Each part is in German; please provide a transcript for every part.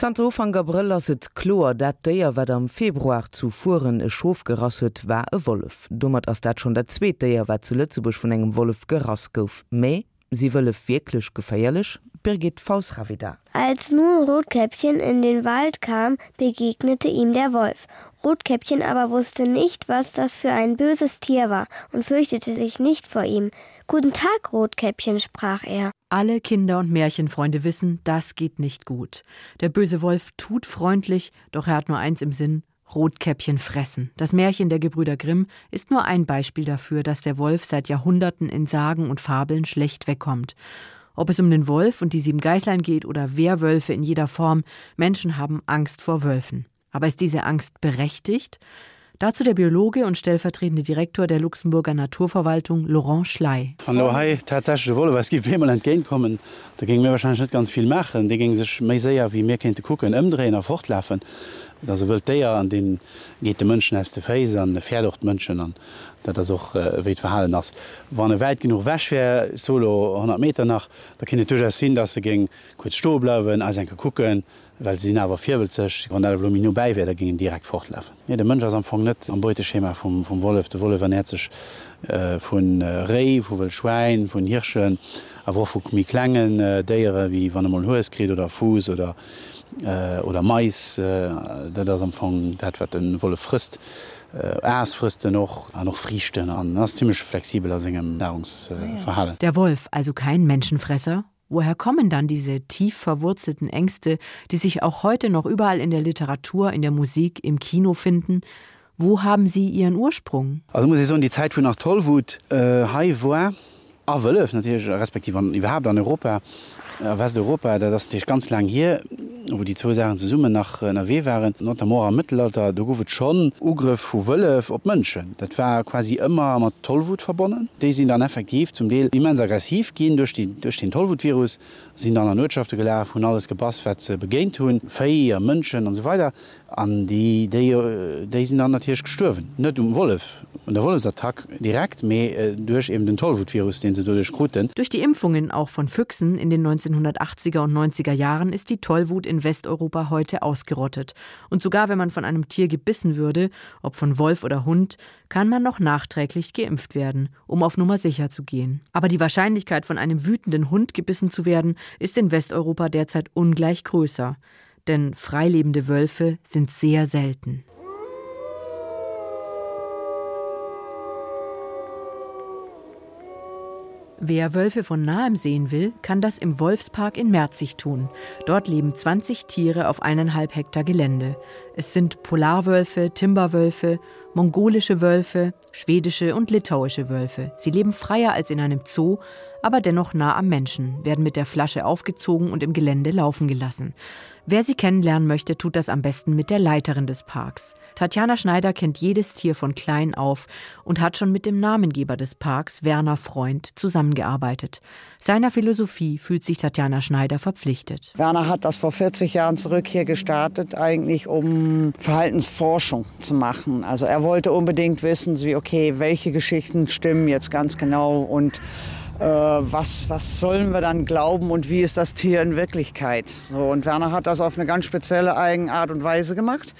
Santo van Gabriel ass et Chlor, dat déier wat am Februar zu Fuen e Schoof gerass huet war e Wolf. Dummert ass dat schon der zweeteier wat ze Lützebusch vun engem Wolf gerass gouf. méi sie wëlle wirklich gefeierlich Birgit Fausravida. Als nun Rotkäppchen in den Wald kam, begegnete ihm der Wolf. Rotkäppchen aber wusste nicht, was das für ein böses Tier war und fürchtete sich nicht vor ihm. Guten Tag, Rotkäppchen, sprach er. Alle Kinder und Märchenfreunde wissen, das geht nicht gut. Der böse Wolf tut freundlich, doch er hat nur eins im Sinn Rotkäppchen fressen. Das Märchen der Gebrüder Grimm ist nur ein Beispiel dafür, dass der Wolf seit Jahrhunderten in Sagen und Fabeln schlecht wegkommt. Ob es um den Wolf und die sieben Geißlein geht oder Wehrwölfe in jeder Form, Menschen haben Angst vor Wölfen. Aber ist diese Angst berechtigt? Dazu der Biologe und stellvertretende Direktor der Luxemburger Naturverwaltung Laurent Schley. Von Lohai tatsächlich wolle was gibt immer entgegenkommen, da ging mir wahrscheinlich nicht ganz viel machen. Die ging sich me sehr wie mir kennt gucken imdrehen auf fortlaufen. Also wild der an den geht de Münschen als de Fe an de Pferdocht Münschen an dat das auch äh, weet verhalen ass. Wann weit genug wäschwer solo 100 Me nach, da kind du sinn, dat se ging kurz sto blawen als enke kucken, weil sie awer firwelzech wann der Min beiwer gingen direkt fortlaufen. Ja, de Mëncher am net am Beuteschema vom, vom Wolf de Wolle vernezech äh, vun äh, Rei, vuwel Schweein, vun Hirschen, a wo vu mi klengen äh, déiere wie wann mal hoeskrit oder Fuß oder äh, oder Mais äh, dat dat wat den wolle frist Äsfriste äh, noch an noch frichten an as ziemlich flexibel aus engem Nahrungsverhalen. Äh, Der Wolf also kein Menschenfresser? Woher kommen dann diese tief verwurzelten Ängste, die sich auch heute noch überall in der Literatur, in der Musik, im Kino finden? Wo haben sie ihren Ursprung? Also muss ich so die Zeit wo nach Tollwut äh, war, ah, natürlich respektiv überhaupt an Europa Westeuropa, da das Dich ganz lang hier, wo die zwei Sachen ze Summe nach NW waren, not am Mittelalter, da gowet schon Ugriff vu Wëllef op Mënschen. Dat war quasi immer mat Tollwut verbonnen. Dei sind dann effektiv zum Deel immens aggressiv gehen durch, die, durch den Tollwutvirus, sind an der Wirtschaft gelaf hun alles Gebassfäze begéint hun, Féier, Mënschen und so weiter an die déi sind an der Tisch gestürwen. net um Wolf und der Wollesattack direkt me äh, durch eben den Tollwutvirus den sie durchkruten durch die Impfungen auch von Füchsen in den 1980er und 90er Jahren ist die Tollwut in Westeuropa heute ausgerottet. Und sogar wenn man von einem Tier gebissen würde ob von Wolf oder Hund kann man noch nachträglich geimpft werden um auf Nummer sicher zu gehen. Aber die Wahrscheinlichkeit von einem wütenden Hund gebissen zu werden ist in Westeuropa derzeit ungleich größer. Denn freilebende Wölfe sind sehr selten. Wer Wölfe von nahem sehen will, kann das im Wolfspark in Merzig tun. Dort leben 20 Tiere auf eineinhalb Hektar Gelände. Es sind Polarwölfe, Timberwölfe, mongolische Wölfe, schwedische und litauische Wölfe. Sie leben freier als in einem Zoo, aber dennoch nah am Menschen, werden mit der Flasche aufgezogen und im Gelände laufen gelassen. Wer sie kennenlernen möchte, tut das am besten mit der Leiterin des Parks. Tatjana Schneider kennt jedes Tier von klein auf und hat schon mit dem Namengeber des Parks Werner Freund zusammengearbeitet. Seiner Philosophie fühlt sich Tatjana Schneider verpflichtet. Werner hat das vor 40 Jahren zurück hier gestartet, eigentlich um Verhaltensforschung zu machen. Also er wollte unbedingt wissen, wie okay, welche Geschichten stimmen jetzt ganz genau und äh, was, was sollen wir dann glauben und wie ist das Tier in Wirklichkeit. So, und Werner hat das auf eine ganz spezielle Eigenart und Weise gemacht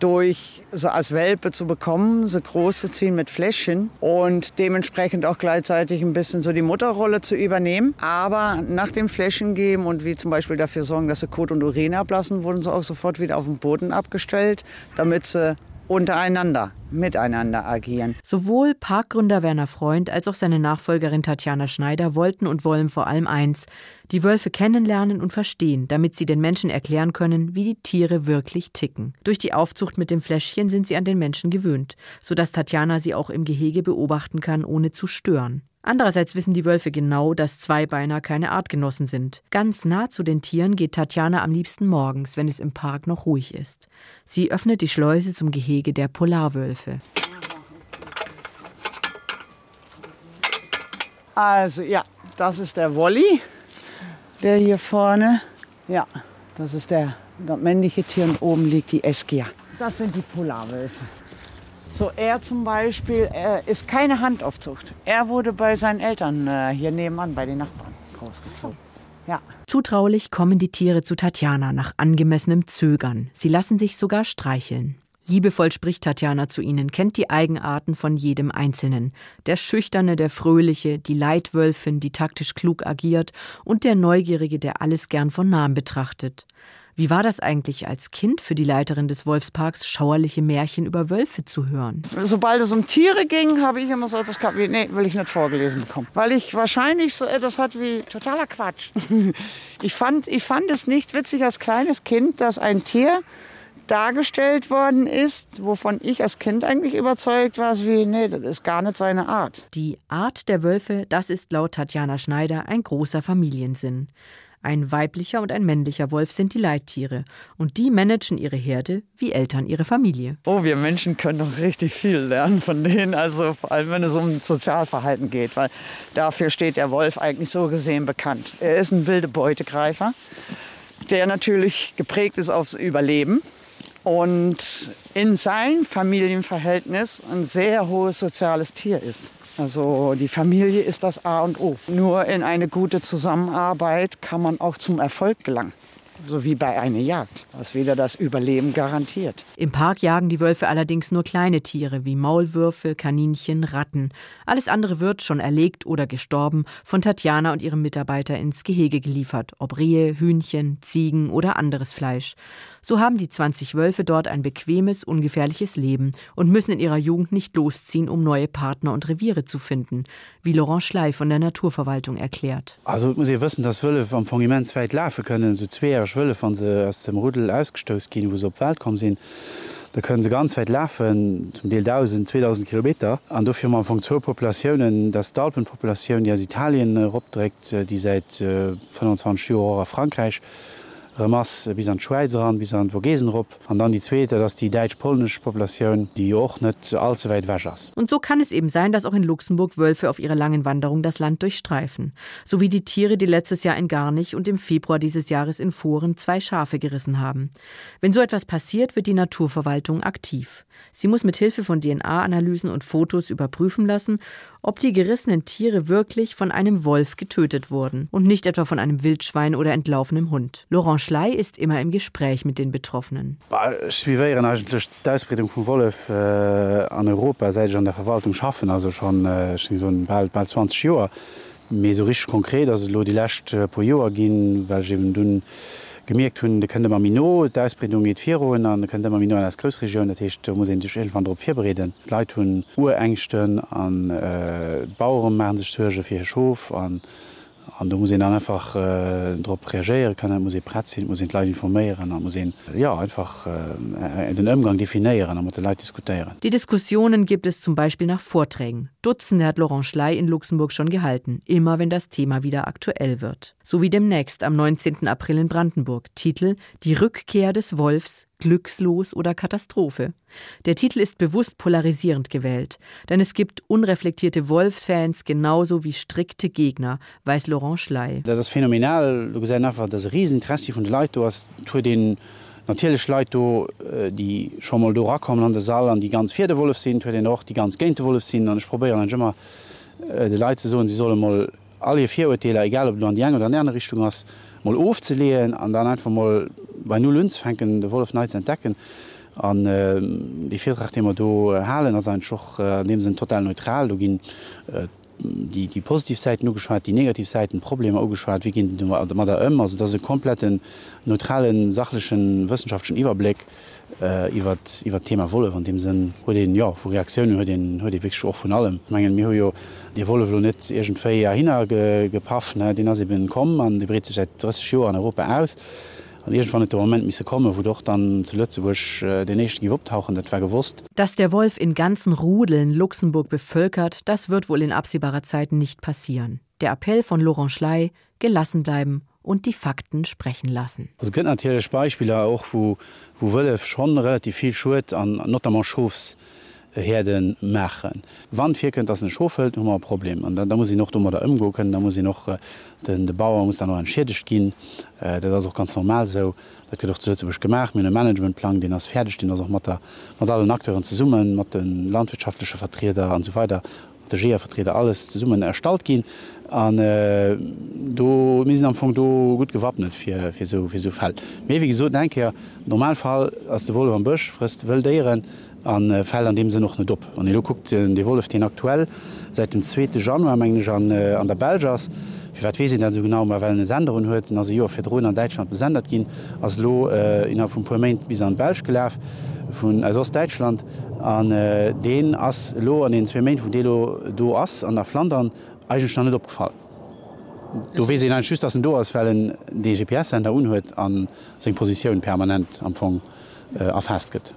durch so als Welpe zu bekommen, so große ziehen mit Fläschchen und dementsprechend auch gleichzeitig ein bisschen so die Mutterrolle zu übernehmen. Aber nach dem Flächen geben und wie zum Beispiel dafür sorgen, dass sie Kot und Urin ablassen, wurden sie auch sofort wieder auf den Boden abgestellt, damit sie untereinander miteinander agieren. Sowohl Parkgründer Werner Freund als auch seine Nachfolgerin Tatjana Schneider wollten und wollen vor allem eins: die Wölfe kennenlernen und verstehen, damit sie den Menschen erklären können, wie die Tiere wirklich ticken. Durch die Aufzucht mit dem Fläschchen sind sie an den Menschen gewöhnt, so dass Tatjana sie auch im Gehege beobachten kann, ohne zu stören. Andererseits wissen die Wölfe genau, dass Zweibeiner keine Artgenossen sind. Ganz nah zu den Tieren geht Tatjana am liebsten morgens, wenn es im Park noch ruhig ist. Sie öffnet die Schleuse zum Gehege der Polarwölfe. Also ja, das ist der Wolli, der hier vorne. Ja, das ist der, der männliche Tier und oben liegt die Eskia. Das sind die Polarwölfe. So er zum Beispiel er ist keine Handaufzucht. Er wurde bei seinen Eltern äh, hier nebenan bei den Nachbarn großgezogen. Ja. Zutraulich kommen die Tiere zu Tatjana nach angemessenem Zögern. Sie lassen sich sogar streicheln. Liebevoll spricht Tatjana zu ihnen, kennt die Eigenarten von jedem Einzelnen. Der Schüchterne, der Fröhliche, die Leitwölfin, die taktisch klug agiert und der Neugierige, der alles gern von Namen betrachtet. Wie war das eigentlich als Kind für die Leiterin des Wolfsparks schauerliche Märchen über Wölfe zu hören? Sobald es um Tiere ging, habe ich immer so das Kapitel nee, will ich nicht vorgelesen bekommen, weil ich wahrscheinlich so etwas hat wie totaler Quatsch. Ich fand, ich fand es nicht witzig als kleines Kind, dass ein Tier, dargestellt worden ist, wovon ich als Kind eigentlich überzeugt war, wie nee, das ist gar nicht seine Art. Die Art der Wölfe, das ist laut Tatjana Schneider ein großer Familiensinn. Ein weiblicher und ein männlicher Wolf sind die Leittiere und die managen ihre Herde wie Eltern ihre Familie. Oh, wir Menschen können noch richtig viel lernen von denen, also vor allem wenn es um Sozialverhalten geht, weil dafür steht der Wolf eigentlich so gesehen bekannt. Er ist ein wilde Beutegreifer, der natürlich geprägt ist aufs Überleben und in sein Familienverhältnis ein sehr hohes soziales Tier ist. Also die Familie ist das A und O. Nur in eine gute Zusammenarbeit kann man auch zum Erfolg gelangen so wie bei einer Jagd, was wieder das Überleben garantiert. Im Park jagen die Wölfe allerdings nur kleine Tiere wie Maulwürfe, Kaninchen, Ratten. Alles andere wird schon erlegt oder gestorben von Tatjana und ihrem Mitarbeiter ins Gehege geliefert, ob Rehe, Hühnchen, Ziegen oder anderes Fleisch. So haben die 20 Wölfe dort ein bequemes, ungefährliches Leben und müssen in ihrer Jugend nicht losziehen, um neue Partner und Reviere zu finden, wie Laurent Schlei von der Naturverwaltung erklärt. Also muss ihr wissen, dass Wölfe vom Fongimentsweit laufen können, so zwei schwëlle van se ass dem Rudel ausgestos ginn, wo se op Welt kom sinn. Da können se ganz weit läfen zum Deel 1000 2000 km an dofir man Funktionpopulationioen der Dalpenpopulationun die aus Italien opdregt, die seit äh, 25 Joer Frankreich Remass bis an Schweizer an bis an Vogesenrup an dann die zweite, dass die deusch-polnisch Populationun die och net allzu weit wäschers. Und so kann es eben sein, dass auch in Luxemburg Wölfe auf ihrer langen Wanderung das Land durchstreifen, so wie die Tiere, die letztes Jahr in Garnich und im Februar dieses Jahres in Foren zwei Schafe gerissen haben. Wenn so etwas passiert, wird die Naturverwaltung aktiv. Sie muss mit Hilfe von DNA-Analysen und Fotos überprüfen lassen, ob die gerissenen Tiere wirklich von einem Wolf getötet wurden und nicht etwa von einem Wildschwein oder entlaufenem Hund. Laurent Schlei ist immer im Gespräch mit den Betroffenen. Schwiieren eigentlich Ausbreitung von Wolf äh, an Europa seit an der Verwaltung schaffen, also schon, äh, bald, bald 20 Jahre. Me so rich konkret, also lo die äh, po Joer gin, weil dun gemerkt hunn de könnte man Mino Ausbreitung mit Fiun an könnte man Mino als Großregion dercht muss sich van Dr firbereden. Leiit hunn Urängchten an äh, Bauuren ma sech Suge fir Schof an an du muss dann einfach äh, drop reagieren kann muss prat muss Leiit informieren muss ihn, ja einfach äh, den Ömgang definieren muss diskutieren. Die Diskussionen gibt es zum Beispiel nach Vorträgen. Dutzende hat Laurent Schlei in Luxemburg schon gehalten, immer wenn das Thema wieder aktuell wird. So wie demnächst am 19. April in Brandenburg Titel „Die Rückkehr des Wolfs glückslos oder Katastrophe. Der Titel ist bewusst polarisierend gewählt, denn es gibt unreflektierte Wolfsfans genauso wie strikte Gegner, weiß Laurent Schlei. Das phänomenal du gesagt einfach das Rieseninteresse von der Lei du hast den natürlich Leute äh, die schon mal durchkommen an der Saal die ganz vierte Wolf sind den auch die ganz gente Wolf sind und ich probiere dann immer äh, die Leute so und sie sollen mal alle vier Urteile egal ob du an die oder andere Richtung hast mal ofzeleen an dann einfach mal bei null Lünzfänken de Wolf Nights entdecken. An äh, die Viertracht immer do halen as ein Schoch äh, ne sind total neutral. Du gin äh, die die Positivseiten nur ugeschwart, die Negativseiten Probleme ugeschwart, wie gin mat der ëm, also dat se kompletten neutralen sachlichen wissenschaftlichen Iwerblick iwwer äh, iwwer Thema wolle an dem sinn hue den ja wo Reaktionun hue den hue de Wich auch von allem. Mengegen mir jo de wolle wo net egentéi ja hinner ge, gepafft, den as se bin kommen an de Bre seit 30 Jo an Europa aus. Van moment miss komme, wo doch dann zuletztwurch äh, den nächsten gewuptauchen dat war gewusst. Dass der Wolf in ganzen Rudeln Luxemburg bevölkert, das wird wohl in absehbarer Zeit nicht passieren. Der Appell von Laurent Schlei gelassen bleiben und die Fakten sprechen lassen. Es gibt natürlich Beispiele auch wo, wo Wölf schon relativ viel Schuld an Notmannschofs Herden machen. Wann fir könnt das Schofeld hummer Problem. An da muss ich noch dummer da ëmgo können, da muss ich noch äh, den de Bauer muss dann noch ein Schädech gin, äh, dat auch ganz normal so. Dat doch zuch gemacht mit dem Managementplan, den as fertig den auch mat mat allen Akteuren zu summen, mat den landwirtschaftliche Vertreter an so weiter der vertreter alles zu summen erstalt gin an äh, do mis am Fong do gut gewappnet fir so, so fall. Mei wie so denke ja. Normalfall ass de Wollle am Bëch frist wëll deieren an äh, Fäll an dem se noch net dopp. An lo guckt äh, de Wolf den aktuell seit dem 2. Januar Januarmensch an, äh, an der Belgers. wat wesinn so genau well Senderen huet, as Joer fir Drun an Deitschland besendet ginn, ass Lo äh, innner vum Parlament bis an Belsch gelaf vun ass Deitschland an äh, den ass Lo an den Zwement vu Delo do ass an der Flandern Eigenstandet opgefallen. Du wees en schüss ass do asfällen de GPS an der unhuet an seg Positionioun permanent amfong äh, erfastket.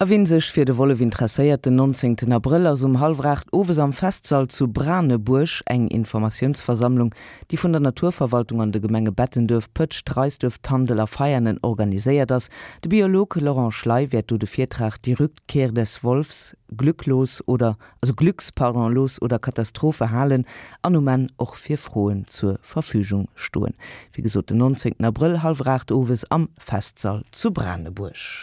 Erfestket. Awin sech fir de wolle interesseiert den 19. April aus um Halfracht Owes am Festsaal zu Branebursch eng Informationsversammlung, die vun der Naturverwaltung an de Gemenge Bettendürf Pëtsch dreisdürf Tandeler feiernen organiséiert das. De Biolog Laurent Schlei werd du de Viertracht die Rückkehr des Wolfs glücklos oder also glücksparonlos oder Katastrophe halen anumen och fir Froen zur Verfügung stuen. Wie gesot den 19. April Halfracht Owes am Festsaal zu Branebursch.